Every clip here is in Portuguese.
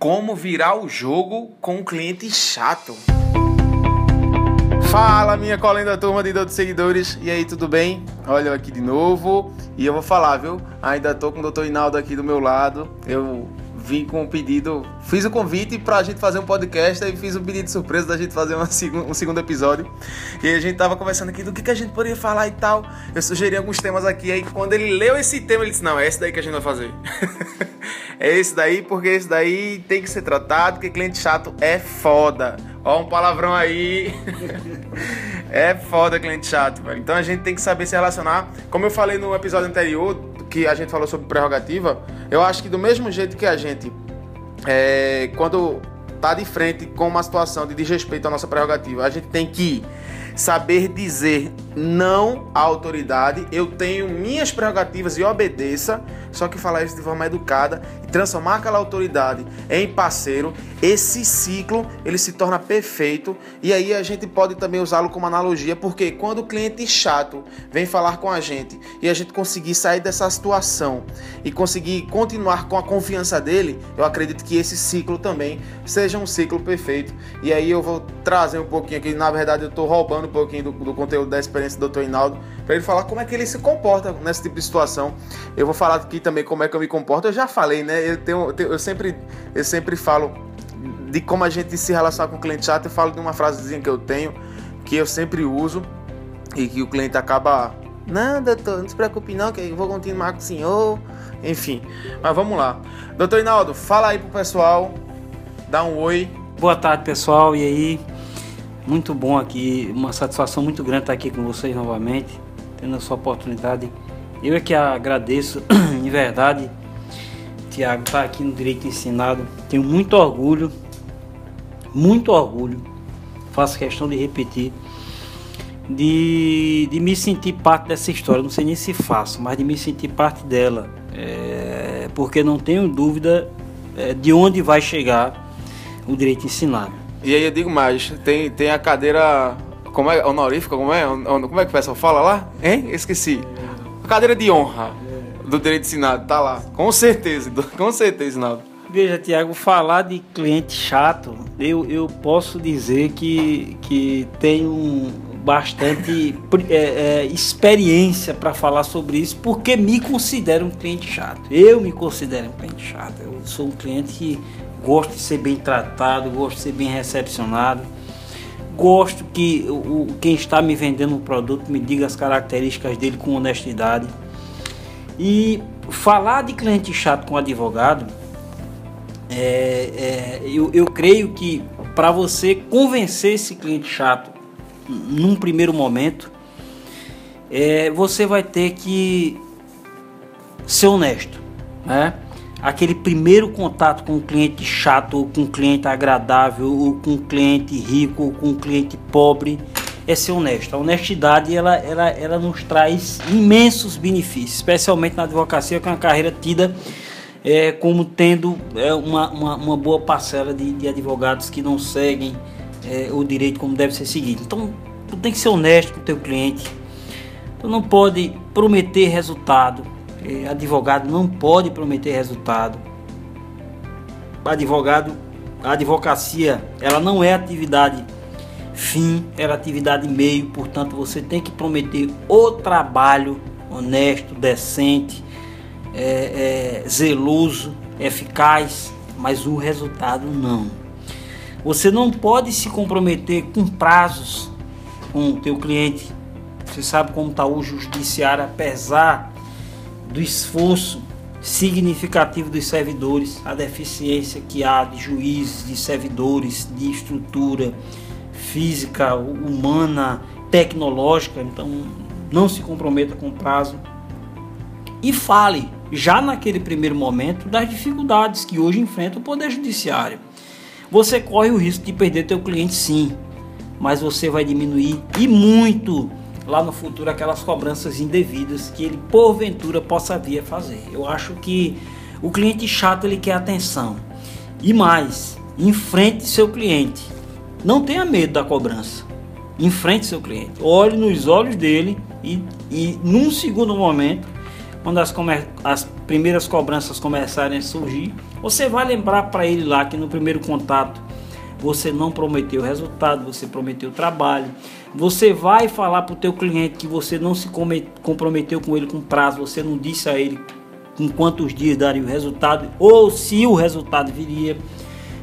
Como virar o jogo com um cliente chato. Fala, minha colenda turma de 12 seguidores. E aí, tudo bem? Olha eu aqui de novo. E eu vou falar, viu? Ainda tô com o Dr. Inaldo aqui do meu lado. Eu vim com um pedido, fiz o convite pra gente fazer um podcast e fiz um pedido surpresa da gente fazer uma, um segundo episódio. E a gente tava conversando aqui do que, que a gente poderia falar e tal. Eu sugeri alguns temas aqui, aí quando ele leu esse tema, ele disse: Não, é esse daí que a gente vai fazer. é esse daí, porque esse daí tem que ser tratado, porque cliente chato é foda. Ó, um palavrão aí. é foda cliente chato, velho. Então a gente tem que saber se relacionar. Como eu falei no episódio anterior, que a gente falou sobre prerrogativa, eu acho que do mesmo jeito que a gente, é, quando tá de frente com uma situação de desrespeito à nossa prerrogativa, a gente tem que saber dizer não à autoridade, eu tenho minhas prerrogativas e obedeça, só que falar isso de forma educada e transformar aquela autoridade em parceiro, esse ciclo ele se torna perfeito. E aí a gente pode também usá-lo como analogia, porque quando o cliente chato vem falar com a gente e a gente conseguir sair dessa situação e conseguir continuar com a confiança dele, eu acredito que esse ciclo também seja um ciclo perfeito. E aí eu vou trazer um pouquinho aqui, na verdade eu estou roubando um pouquinho do, do conteúdo da experiência do Dr. Hinaldo para ele falar como é que ele se comporta nesse tipo de situação. Eu vou falar aqui também como é que eu me comporto. Eu já falei, né? Eu, tenho, eu, sempre, eu sempre falo de como a gente se relaciona com o cliente chato. Eu falo de uma frasezinha que eu tenho, que eu sempre uso e que o cliente acaba. Não, doutor, não se preocupe não, que eu vou continuar com o senhor. Enfim, mas vamos lá. Doutor Hinaldo, fala aí pro pessoal, dá um oi. Boa tarde, pessoal. E aí? Muito bom aqui, uma satisfação muito grande estar aqui com vocês novamente, tendo essa oportunidade. Eu é que agradeço, de verdade, Tiago, estar aqui no Direito Ensinado. Tenho muito orgulho, muito orgulho, faço questão de repetir, de, de me sentir parte dessa história. Não sei nem se faço, mas de me sentir parte dela, é, porque não tenho dúvida é, de onde vai chegar o direito ensinado. E aí eu digo mais, tem, tem a cadeira. Como é? Honorífica, como é? Como é que o pessoal fala lá? Hein? Esqueci. A cadeira de honra do direito ensinado, tá lá. Com certeza, com certeza, Naldo. Veja, Tiago, falar de cliente chato, eu, eu posso dizer que, que tenho bastante é, é, experiência para falar sobre isso, porque me considero um cliente chato. Eu me considero um cliente chato. Eu sou um cliente que gosto de ser bem tratado, gosto de ser bem recepcionado, gosto que o, quem está me vendendo um produto me diga as características dele com honestidade. E falar de cliente chato com advogado, é, é, eu, eu creio que para você convencer esse cliente chato num primeiro momento, é, você vai ter que ser honesto, né? Aquele primeiro contato com um cliente chato, ou com um cliente agradável, ou com um cliente rico, ou com um cliente pobre, é ser honesto. A honestidade ela, ela, ela nos traz imensos benefícios, especialmente na advocacia, que é uma carreira tida é, como tendo é, uma, uma, uma, boa parcela de, de advogados que não seguem é, o direito como deve ser seguido. Então, tu tem que ser honesto com o teu cliente. Tu não pode prometer resultado advogado não pode prometer resultado. Advogado, a advocacia, ela não é atividade fim, ela é atividade meio, portanto você tem que prometer o trabalho honesto, decente, é, é, zeloso, eficaz, mas o resultado não. Você não pode se comprometer com prazos com o teu cliente. Você sabe como está o judiciário, apesar do esforço significativo dos servidores, a deficiência que há de juízes, de servidores, de estrutura física, humana, tecnológica. Então, não se comprometa com o prazo e fale já naquele primeiro momento das dificuldades que hoje enfrenta o poder judiciário. Você corre o risco de perder teu cliente sim, mas você vai diminuir e muito lá no futuro aquelas cobranças indevidas que ele porventura possa vir a fazer. Eu acho que o cliente chato ele quer atenção. E mais, enfrente seu cliente. Não tenha medo da cobrança. Enfrente seu cliente. Olhe nos olhos dele e, e num segundo momento, quando as, as primeiras cobranças começarem a surgir, Você vai lembrar para ele lá que no primeiro contato você não prometeu resultado, você prometeu trabalho. Você vai falar para o teu cliente que você não se comprometeu com ele com prazo, você não disse a ele em quantos dias daria o resultado ou se o resultado viria.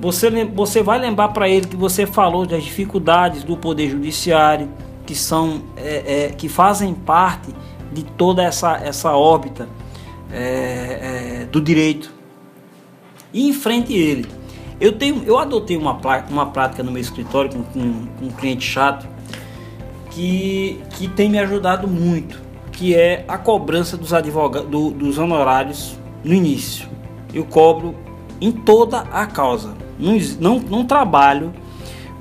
Você, você vai lembrar para ele que você falou das dificuldades do poder judiciário, que são é, é, que fazem parte de toda essa, essa órbita é, é do direito. E enfrente ele. Eu, tenho, eu adotei uma, uma prática no meu escritório com, com, com um cliente chato que, que tem me ajudado muito, que é a cobrança dos advogados do, dos honorários no início. Eu cobro em toda a causa. Não, não, não trabalho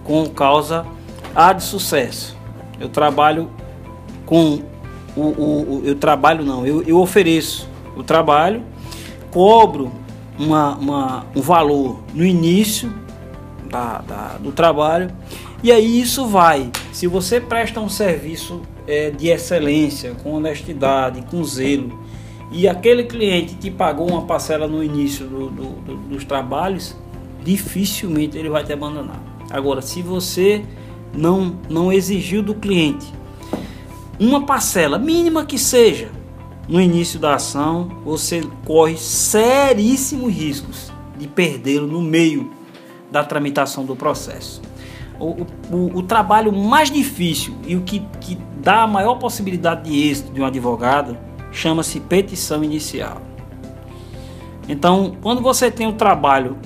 com causa A de sucesso. Eu trabalho com o, o, o eu trabalho não, eu, eu ofereço o trabalho, cobro uma, uma, um valor no início da, da, do trabalho e aí isso vai. Se você presta um serviço é, de excelência, com honestidade, com zelo, e aquele cliente te pagou uma parcela no início do, do, do, dos trabalhos, dificilmente ele vai te abandonar. Agora, se você não, não exigiu do cliente uma parcela, mínima que seja, no início da ação, você corre seríssimos riscos de perdê-lo no meio da tramitação do processo. O, o, o, trabalho mais difícil e o que, que dá a maior possibilidade de êxito de um advogado chama-se petição inicial. Então, quando você tem o trabalho,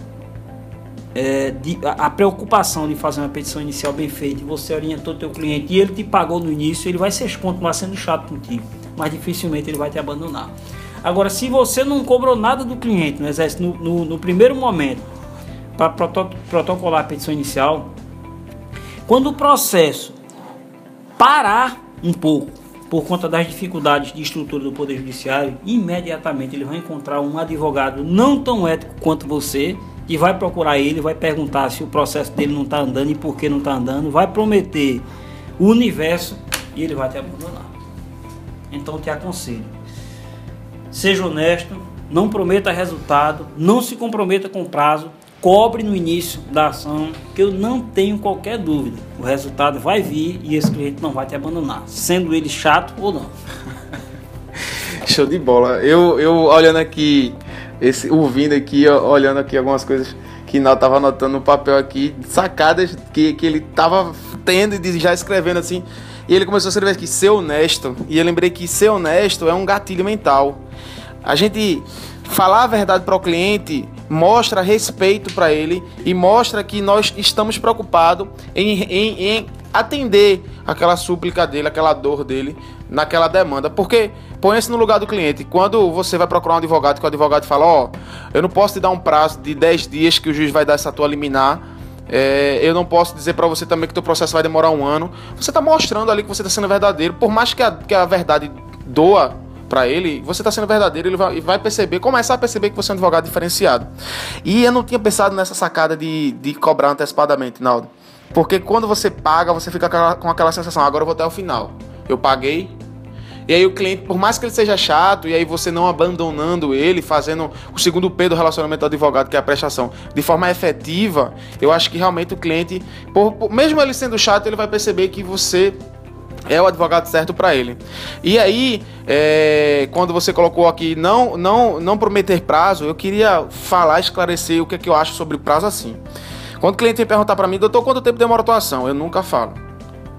é, de, a, a, preocupação de fazer uma petição inicial bem feita, e você orientou o teu cliente e ele te pagou no início, ele vai ser, continuar sendo chato contigo mas dificilmente ele vai te abandonar. Agora, se você não cobrou nada do cliente no, exército, no, no, no primeiro momento para protocolar a petição inicial, quando o processo parar um pouco por conta das dificuldades de estrutura do Poder Judiciário, imediatamente ele vai encontrar um advogado não tão ético quanto você e vai procurar ele, vai perguntar se o processo dele não está andando e por que não está andando, vai prometer o universo e ele vai te abandonar. Então te aconselho. Seja honesto, não prometa resultado, não se comprometa com prazo, cobre no início da ação, que eu não tenho qualquer dúvida. O resultado vai vir e esse cliente não vai te abandonar, sendo ele chato ou não. Show de bola. Eu, eu olhando aqui, esse, ouvindo aqui, olhando aqui algumas coisas que não estava anotando no papel aqui, sacadas que, que ele estava tendo e já escrevendo assim. E ele começou a escrever aqui, ser honesto. E eu lembrei que ser honesto é um gatilho mental. A gente falar a verdade para o cliente mostra respeito para ele e mostra que nós estamos preocupados em, em, em, atender aquela súplica dele, aquela dor dele, naquela demanda. Porque põe-se no lugar do cliente. Quando você vai procurar um advogado, que o advogado fala: Ó, oh, eu não posso te dar um prazo de 10 dias que o juiz vai dar essa tua liminar é, eu não posso dizer para você também que o processo vai demorar um ano. Você está mostrando ali que você está sendo verdadeiro. Por mais que a, que a verdade doa para ele, você está sendo verdadeiro, ele vai, vai, perceber, começar a perceber que você é um advogado diferenciado. E eu não tinha pensado nessa sacada de, de cobrar antecipadamente, Naldo. Porque quando você paga, você fica com aquela sensação, agora eu vou até o final. Eu paguei, e aí o cliente, por mais que ele seja chato, e aí você não abandonando ele, fazendo o segundo P do relacionamento do advogado, que é a prestação, de forma efetiva, eu acho que realmente o cliente, por, por, mesmo ele sendo chato, ele vai perceber que você é o advogado certo para ele. E aí, é, quando você colocou aqui não, não, não prometer prazo, eu queria falar, esclarecer o que, é que eu acho sobre prazo assim. Quando o cliente vem perguntar para mim, doutor, quanto tempo demora a atuação? Eu nunca falo.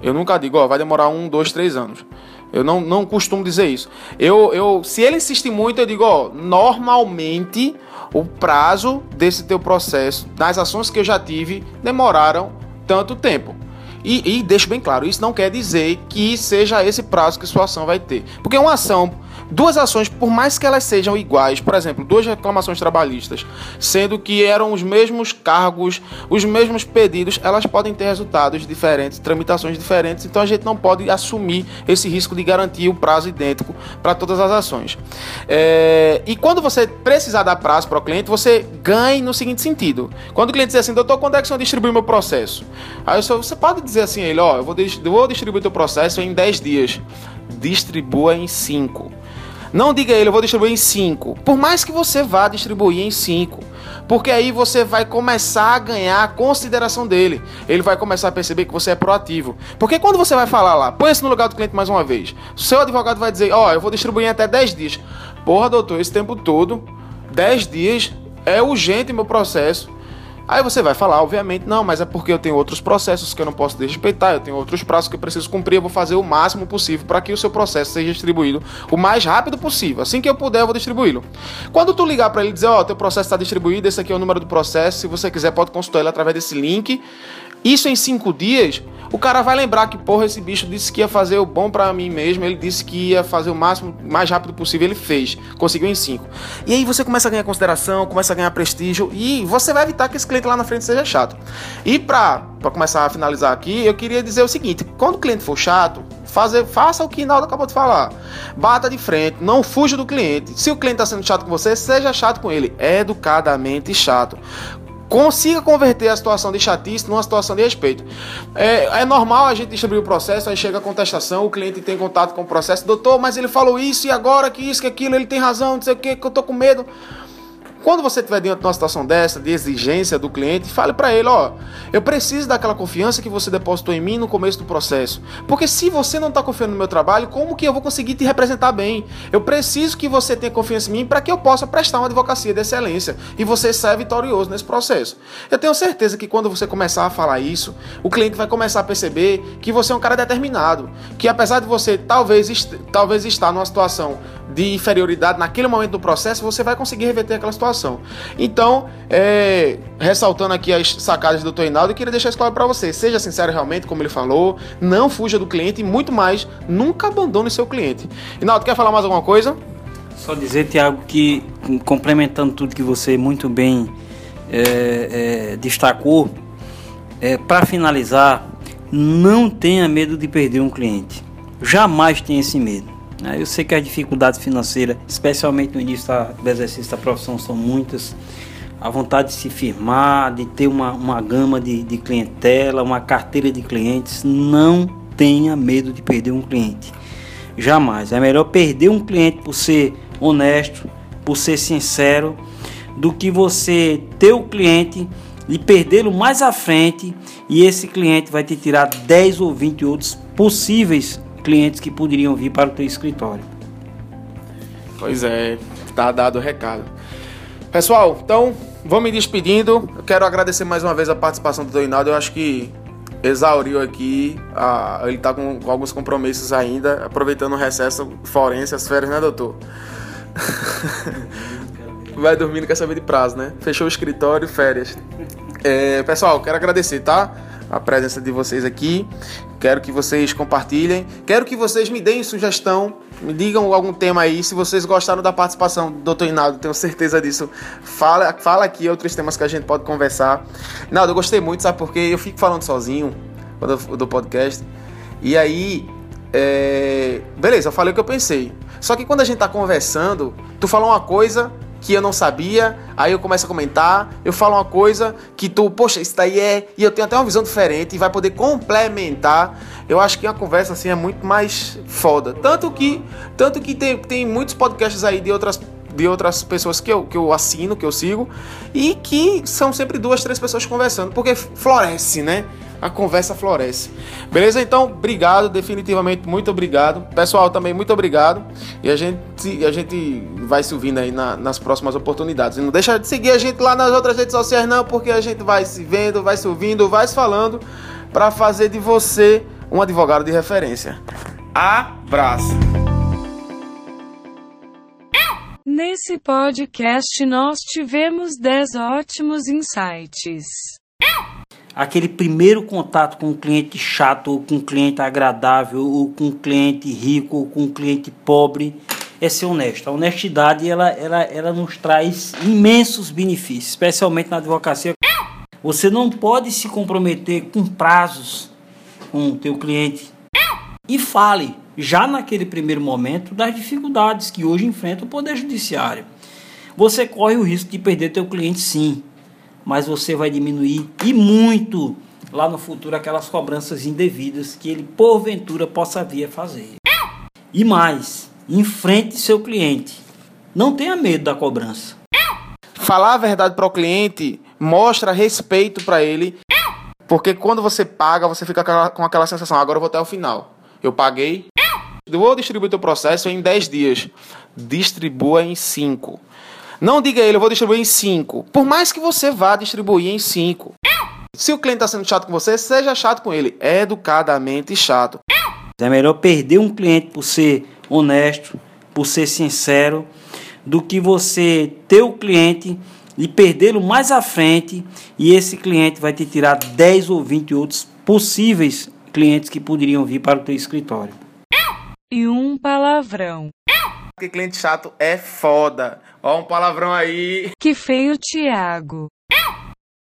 Eu nunca digo, ó, vai demorar um, dois, três anos. Eu não, não costumo dizer isso. Eu, eu, se ele insiste muito, eu digo, ó, normalmente o prazo desse teu processo, das ações que eu já tive, demoraram tanto tempo. E, e deixo bem claro, isso não quer dizer que seja esse prazo que sua ação vai ter. Porque uma ação duas ações, por mais que elas sejam iguais, por exemplo, duas reclamações trabalhistas, sendo que eram os mesmos cargos, os mesmos pedidos, elas podem ter resultados diferentes, tramitações diferentes, então a gente não pode assumir esse risco de garantir o prazo idêntico para todas as ações. É, e quando você precisar dar prazo para o cliente, você ganha no seguinte sentido: quando o cliente diz assim, doutor, quando é que você distribui meu processo? Aí você pode dizer assim, ele, ó, eu vou, eu vou distribuir teu processo em 10 dias, distribua em 5 Não diga a ele, eu vou distribuir em 5. Por mais que você vá distribuir em 5. Porque aí você vai começar a ganhar a consideração dele. Ele vai começar a perceber que você é proativo. Porque quando você vai falar lá, põe-se no lugar do cliente mais uma vez. Seu advogado vai dizer, ó, oh, eu vou distribuir em até 10 dias. Porra, doutor, esse tempo todo, 10 dias, é urgente meu processo. Aí você vai falar, obviamente, não, mas é porque eu tenho outros processos que eu não posso respeitar, eu tenho outros prazos que eu preciso cumprir, eu vou fazer o máximo possível para que o seu processo seja distribuído o mais rápido possível. Assim que eu puder, eu vou distribuí-lo. Quando tu ligar para ele e dizer, ó, oh, teu processo está distribuído, esse aqui é o número do processo, se você quiser pode consultar ele através desse link. Isso em cinco dias, o cara vai lembrar que, porra, esse bicho disse que ia fazer o bom para mim mesmo, ele disse que ia fazer o máximo, mais rápido possível, ele fez, conseguiu em 5. E aí você começa a ganhar consideração, começa a ganhar prestígio e você vai evitar que esse cliente lá na frente seja chato. E para começar a finalizar aqui, eu queria dizer o seguinte: quando o cliente for chato, fazer, faça o que Naldo acabou de falar. Bata de frente, não fuja do cliente. Se o cliente está sendo chato com você, seja chato com ele, educadamente chato consiga converter a situação de chatice numa situação de respeito. É, é normal a gente distribuir o processo, aí chega a contestação, o cliente tem contato com o processo, doutor, mas ele falou isso e agora que isso, que aquilo, ele tem razão, não sei o que, que eu tô com medo. Quando você estiver dentro de uma situação dessa, de exigência do cliente, fale para ele, ó, eu preciso daquela confiança que você depositou em mim no começo do processo. Porque se você não está confiando no meu trabalho, como que eu vou conseguir te representar bem? Eu preciso que você tenha confiança em mim para que eu possa prestar uma advocacia de excelência e você saia vitorioso nesse processo. Eu tenho certeza que quando você começar a falar isso, o cliente vai começar a perceber que você é um cara determinado, que apesar de você talvez, talvez estar numa situação de inferioridade naquele momento do processo, você vai conseguir reverter aquela situação. Então, é, ressaltando aqui as sacadas do Dr. Hinaldo, eu queria deixar isso claro para você. Seja sincero realmente, como ele falou, não fuja do cliente e muito mais, nunca abandone seu cliente. Hinaldo, quer falar mais alguma coisa? Só dizer, Tiago, que complementando tudo que você muito bem é, é, destacou, é, para finalizar, não tenha medo de perder um cliente. Jamais tenha esse medo. Né? Eu sei que as dificuldades financeiras, especialmente no início do exercício da profissão, são muitas. A vontade de se firmar, de ter uma, uma gama de, de clientela, uma carteira de clientes, não tenha medo de perder um cliente. Jamais. É melhor perder um cliente por ser honesto, por ser sincero, do que você ter o cliente e perdê-lo mais à frente e esse cliente vai te tirar 10 ou 20 outros possíveis clientes que poderiam vir para o teu escritório. Pois é, tá dado o recado. Pessoal, então vou me despedindo. Eu quero agradecer mais uma vez a participação do Reinaldo. Eu acho que exauriu aqui. Ele está com, com, alguns compromissos ainda, aproveitando o recesso forense, as férias, né, doutor? Vai dormir, não quer saber de prazo, né? Fechou o escritório, férias. É, pessoal, quero agradecer, tá? A presença de vocês aqui. Quero que vocês compartilhem. Quero que vocês me deem sugestão. Me digam algum tema aí. Se vocês gostaram da participação do Dr. Inaldo, tenho certeza disso. Fala, fala aqui outros temas que a gente pode conversar. Inaldo, eu gostei muito, sabe? Porque eu fico falando sozinho do podcast. E aí, é... beleza, eu falei o que eu pensei. Só que quando a gente tá conversando, tu fala uma coisa, que eu não sabia, aí eu começo a comentar, eu falo uma coisa que tu, poxa, isso daí é, e eu tenho até uma visão diferente e vai poder complementar. Eu acho que uma conversa assim é muito mais foda. Tanto que, tanto que tem, tem muitos podcasts aí de outras de outras pessoas que eu, que eu assino, que eu sigo, e que são sempre duas, três pessoas conversando, porque floresce, né? A conversa floresce. Beleza? Então, obrigado, definitivamente muito obrigado. Pessoal, também muito obrigado. E a gente, a gente vai se ouvindo aí na, nas próximas oportunidades. E não deixa de seguir a gente lá nas outras redes sociais, não, porque a gente vai se vendo, vai se ouvindo, vai se falando para fazer de você um advogado de referência. Abraço! Nesse podcast nós tivemos 10 ótimos insights aquele primeiro contato com um cliente chato, ou com um cliente agradável, ou com um cliente rico, ou com um cliente pobre, é ser honesto. A honestidade ela, ela, ela nos traz imensos benefícios, especialmente na advocacia. Você não pode se comprometer com prazos com o teu cliente. E fale, já naquele primeiro momento, das dificuldades que hoje enfrenta o Poder Judiciário. Você corre o risco de perder teu cliente sim, mas você vai diminuir e muito lá no futuro aquelas cobranças indevidas que ele porventura possa vir a fazer. E mais, Enfrente seu cliente. Não tenha medo da cobrança. Falar a verdade para o cliente mostra respeito para ele. Porque quando você paga, você fica com aquela sensação, agora eu vou até o final. Eu paguei, vou distribuir teu processo em 10 dias. Distribua em 5. Não diga a ele, eu vou distribuir em 5. Por mais que você vá distribuir em 5. Se o cliente está sendo chato com você, seja chato com ele. Educadamente chato. É melhor perder um cliente por ser honesto, por ser sincero, do que você ter o cliente e perdê-lo mais à frente e esse cliente vai te tirar 10 ou 20 outros possíveis clientes que poderiam vir para o teu escritório. E um palavrão. Que cliente chato é foda. Ó um palavrão aí. Que feio, Tiago.